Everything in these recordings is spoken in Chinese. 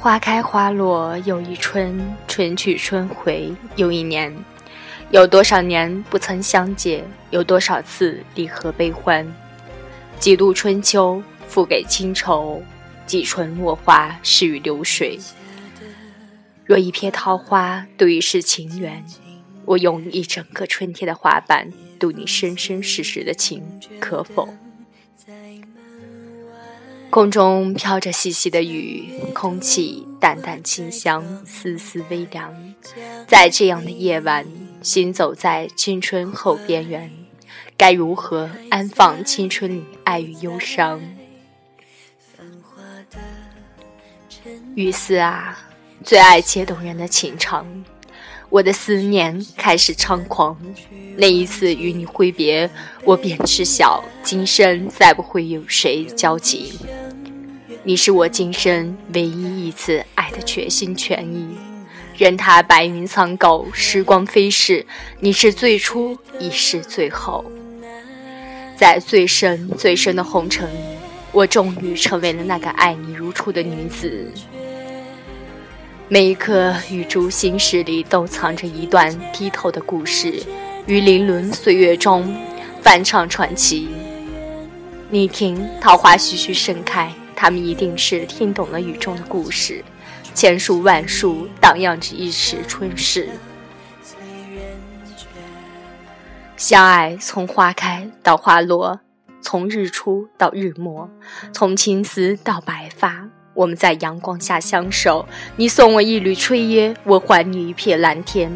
花开花落又一春，春去春回又一年。有多少年不曾相见？有多少次离合悲欢？几度春秋付给清愁，几春落花逝于流水。若一瞥桃花度一世情缘，我用一整个春天的花瓣度你生生世世的情，可否？空中飘着细细的雨，空气淡淡清香，丝丝微凉。在这样的夜晚，行走在青春后边缘，该如何安放青春里爱与忧伤？雨丝啊，最爱切动人的情长。我的思念开始猖狂，那一次与你挥别，我便知晓今生再不会有谁交集。你是我今生唯一一次爱的全心全意，任他白云苍狗，时光飞逝，你是最初，亦是最后。在最深最深的红尘里，我终于成为了那个爱你如初的女子。每一颗雨珠心事里，都藏着一段剔透的故事，于零轮岁月中翻唱传奇。你听，桃花徐徐盛开，他们一定是听懂了雨中的故事。千树万树，荡漾着一池春事。相爱从花开到花落，从日出到日没，从青丝到白发。我们在阳光下相守，你送我一缕炊烟，我还你一片蓝天。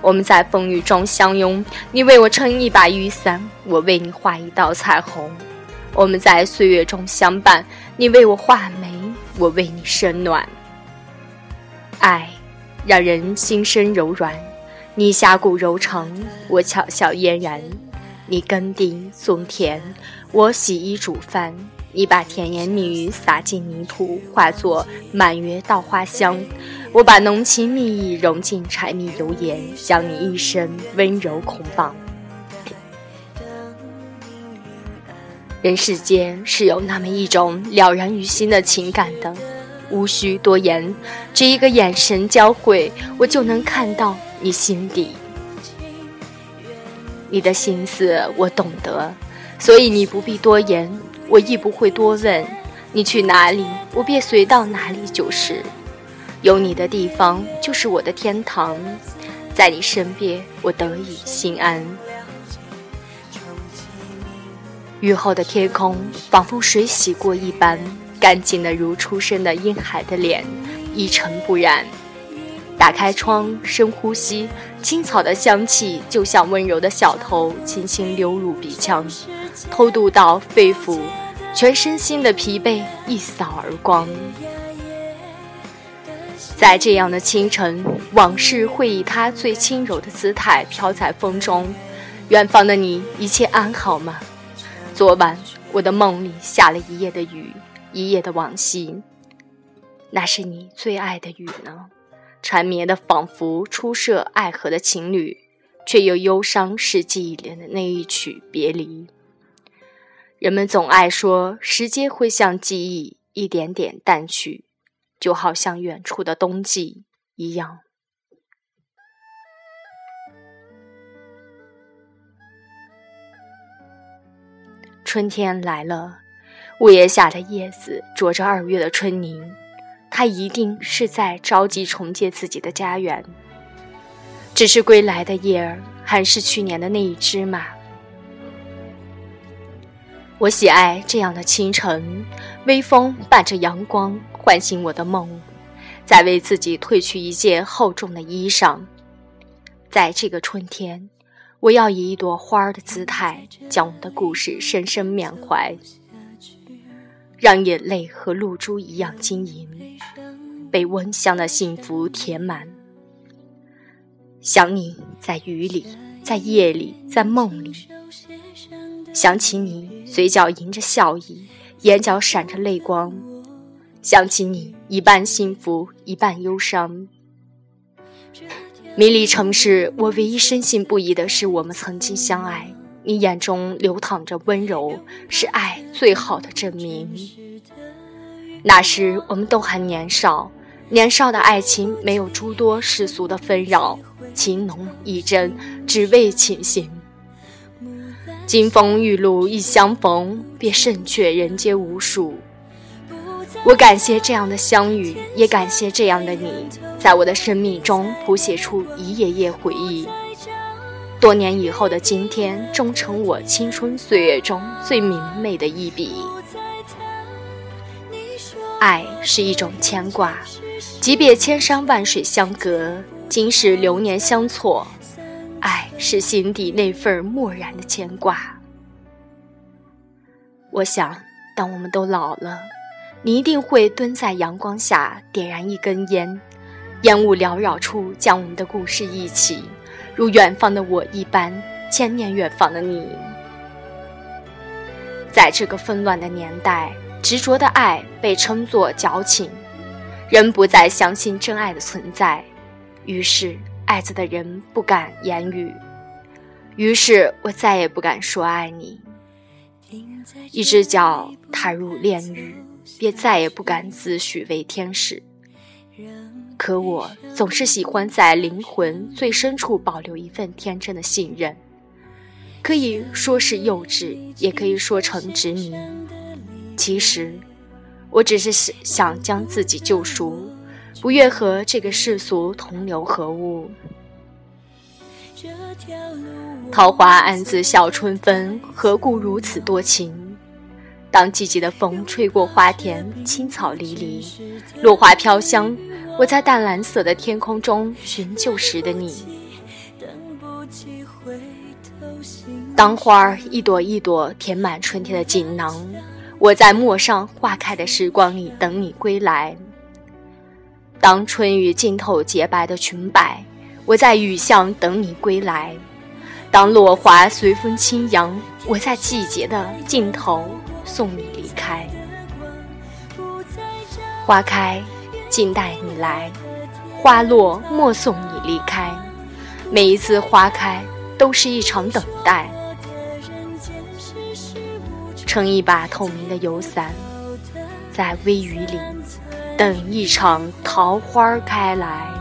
我们在风雨中相拥，你为我撑一把雨伞，我为你画一道彩虹。我们在岁月中相伴，你为我画眉，我为你生暖。爱，让人心生柔软，你侠骨柔肠，我巧笑嫣然。你耕地种田，我洗衣煮饭。你把甜言蜜语撒进泥土，化作满园稻花香；我把浓情蜜意融进柴米油盐，将你一生温柔捆绑。人世间是有那么一种了然于心的情感的，无需多言，只一个眼神交汇，我就能看到你心底。你的心思我懂得，所以你不必多言。我亦不会多问，你去哪里，我便随到哪里就是。有你的地方就是我的天堂，在你身边，我得以心安。雨后的天空仿佛水洗过一般，干净的如初生的婴孩的脸，一尘不染。打开窗，深呼吸，青草的香气就像温柔的小头，轻轻溜入鼻腔。偷渡到肺腑，全身心的疲惫一扫而光。在这样的清晨，往事会以它最轻柔的姿态飘在风中。远方的你，一切安好吗？昨晚我的梦里下了一夜的雨，一夜的往昔。那是你最爱的雨呢？缠绵的，仿佛初涉爱河的情侣，却又忧伤是记忆里的那一曲别离。人们总爱说，时间会像记忆一点点淡去，就好像远处的冬季一样。春天来了，屋檐下的叶子啄着二月的春泥，他一定是在着急重建自己的家园。只是归来的叶儿，还是去年的那一只吗。我喜爱这样的清晨，微风伴着阳光，唤醒我的梦，再为自己褪去一件厚重的衣裳。在这个春天，我要以一朵花的姿态，将我的故事深深缅怀，让眼泪和露珠一样晶莹，被温香的幸福填满。想你在雨里，在夜里，在梦里。想起你，嘴角迎着笑意，眼角闪着泪光。想起你，一半幸福，一半忧伤。迷离城市，我唯一深信不疑的是，我们曾经相爱。你眼中流淌着温柔，是爱最好的证明。那时我们都还年少，年少的爱情没有诸多世俗的纷扰，情浓意真，只为倾心。金风玉露一相逢，便胜却人间无数。我感谢这样的相遇，也感谢这样的你，在我的生命中谱写出一页页回忆。多年以后的今天，终成我青春岁月中最明媚的一笔。爱是一种牵挂。即便千山万水相隔，今世流年相错，爱是心底那份漠然的牵挂。我想，当我们都老了，你一定会蹲在阳光下，点燃一根烟，烟雾缭绕处，将我们的故事一起，如远方的我一般，牵念远方的你。在这个纷乱的年代，执着的爱被称作矫情。人不再相信真爱的存在，于是爱着的人不敢言语，于是我再也不敢说爱你。一只脚踏入炼狱，便再也不敢自诩为天使。可我总是喜欢在灵魂最深处保留一份天真的信任，可以说是幼稚，也可以说成执迷。其实。我只是想将自己救赎，不愿和这个世俗同流合污。桃花暗自笑春风，何故如此多情？当季节的风吹过花田，青草离离，落花飘香。我在淡蓝色的天空中寻旧时的你。当花儿一朵一朵填满春天的锦囊。我在陌上花开的时光里等你归来。当春雨浸透洁白的裙摆，我在雨巷等你归来。当落花随风轻扬，我在季节的尽头送你离开。花开，静待你来；花落，莫送你离开。每一次花开，都是一场等待。撑一把透明的油伞，在微雨里等一场桃花开来。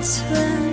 存。